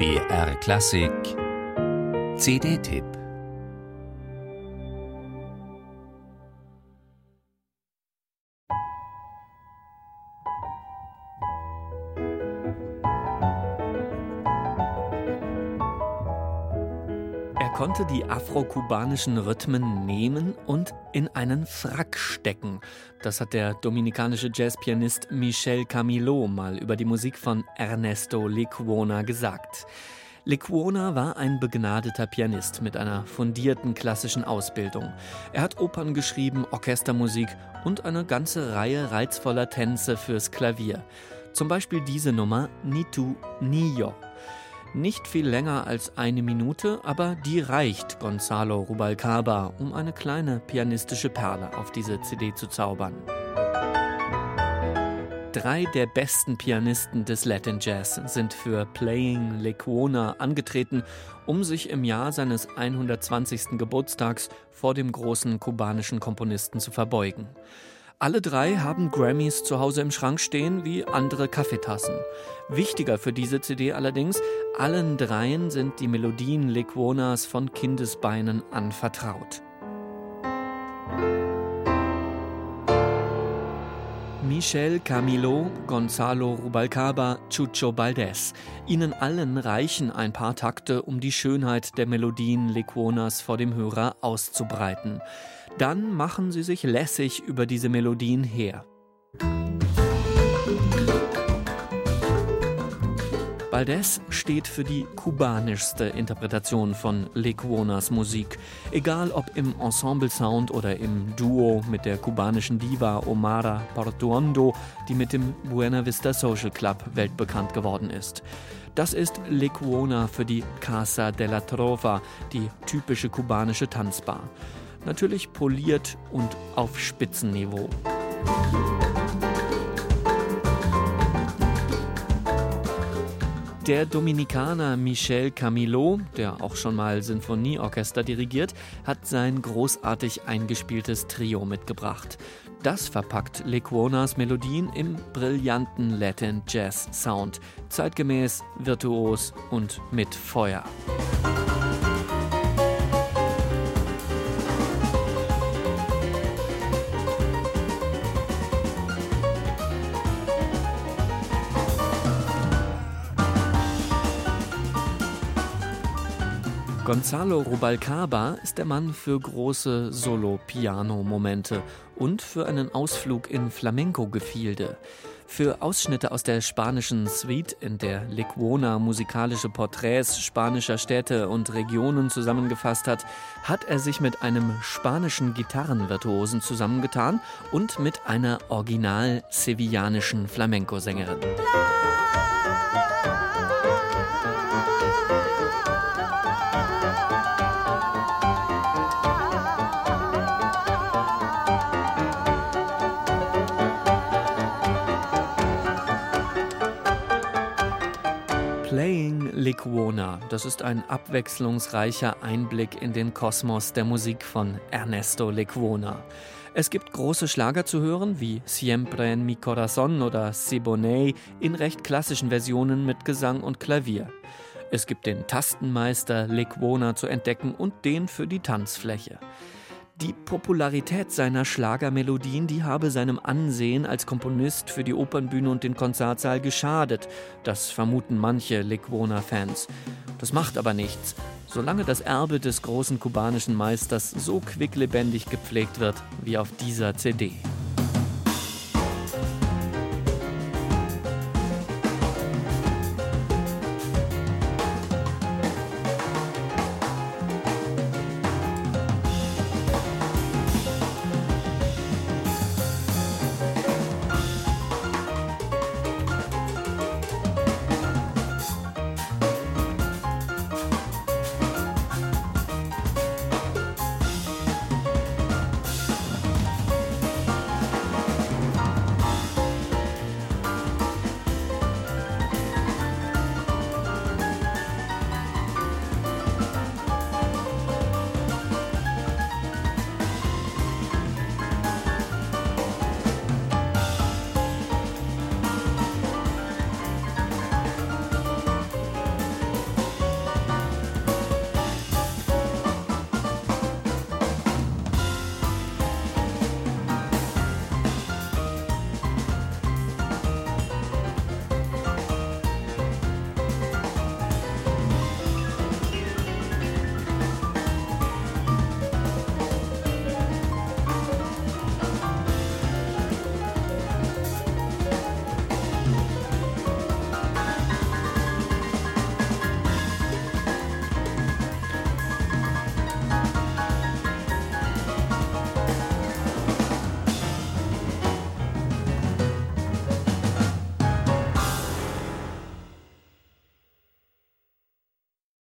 BR Klassik. CD-Tipp konnte die afro-kubanischen Rhythmen nehmen und in einen Frack stecken. Das hat der dominikanische Jazzpianist Michel Camilo mal über die Musik von Ernesto Lecuona gesagt. Lecuona war ein begnadeter Pianist mit einer fundierten klassischen Ausbildung. Er hat Opern geschrieben, Orchestermusik und eine ganze Reihe reizvoller Tänze fürs Klavier. Zum Beispiel diese Nummer Nitu Niyo. Nicht viel länger als eine Minute, aber die reicht Gonzalo Rubalcaba, um eine kleine pianistische Perle auf diese CD zu zaubern. Drei der besten Pianisten des Latin Jazz sind für Playing Lecuona angetreten, um sich im Jahr seines 120. Geburtstags vor dem großen kubanischen Komponisten zu verbeugen. Alle drei haben Grammys zu Hause im Schrank stehen wie andere Kaffeetassen. Wichtiger für diese CD allerdings, allen dreien sind die Melodien Lecuonas von Kindesbeinen anvertraut. Michel Camilo, Gonzalo Rubalcaba, Chucho Baldes. Ihnen allen reichen ein paar Takte, um die Schönheit der Melodien Lecuonas vor dem Hörer auszubreiten. Dann machen sie sich lässig über diese Melodien her. Valdez steht für die kubanischste Interpretation von Lecuonas Musik. Egal ob im Ensemble-Sound oder im Duo mit der kubanischen Diva Omara Portuondo, die mit dem Buena Vista Social Club weltbekannt geworden ist. Das ist Lecuona für die Casa de la Trova, die typische kubanische Tanzbar. Natürlich poliert und auf Spitzenniveau. Der Dominikaner Michel Camilo, der auch schon mal Sinfonieorchester dirigiert, hat sein großartig eingespieltes Trio mitgebracht. Das verpackt Lecuonas Melodien im brillanten Latin Jazz Sound, zeitgemäß, virtuos und mit Feuer. Gonzalo Rubalcaba ist der Mann für große Solo-Piano-Momente und für einen Ausflug in Flamenco-Gefilde. Für Ausschnitte aus der spanischen Suite, in der Lecuona musikalische Porträts spanischer Städte und Regionen zusammengefasst hat, hat er sich mit einem spanischen Gitarrenvirtuosen zusammengetan und mit einer original sevillanischen Flamenco-Sängerin. Lecuona, das ist ein abwechslungsreicher Einblick in den Kosmos der Musik von Ernesto Lecuona. Es gibt große Schlager zu hören, wie Siempre en mi corazón oder Siboney in recht klassischen Versionen mit Gesang und Klavier. Es gibt den Tastenmeister Lecuona zu entdecken und den für die Tanzfläche. Die Popularität seiner Schlagermelodien, die habe seinem Ansehen als Komponist für die Opernbühne und den Konzertsaal geschadet. Das vermuten manche Lecuona-Fans. Das macht aber nichts, solange das Erbe des großen kubanischen Meisters so quicklebendig gepflegt wird wie auf dieser CD.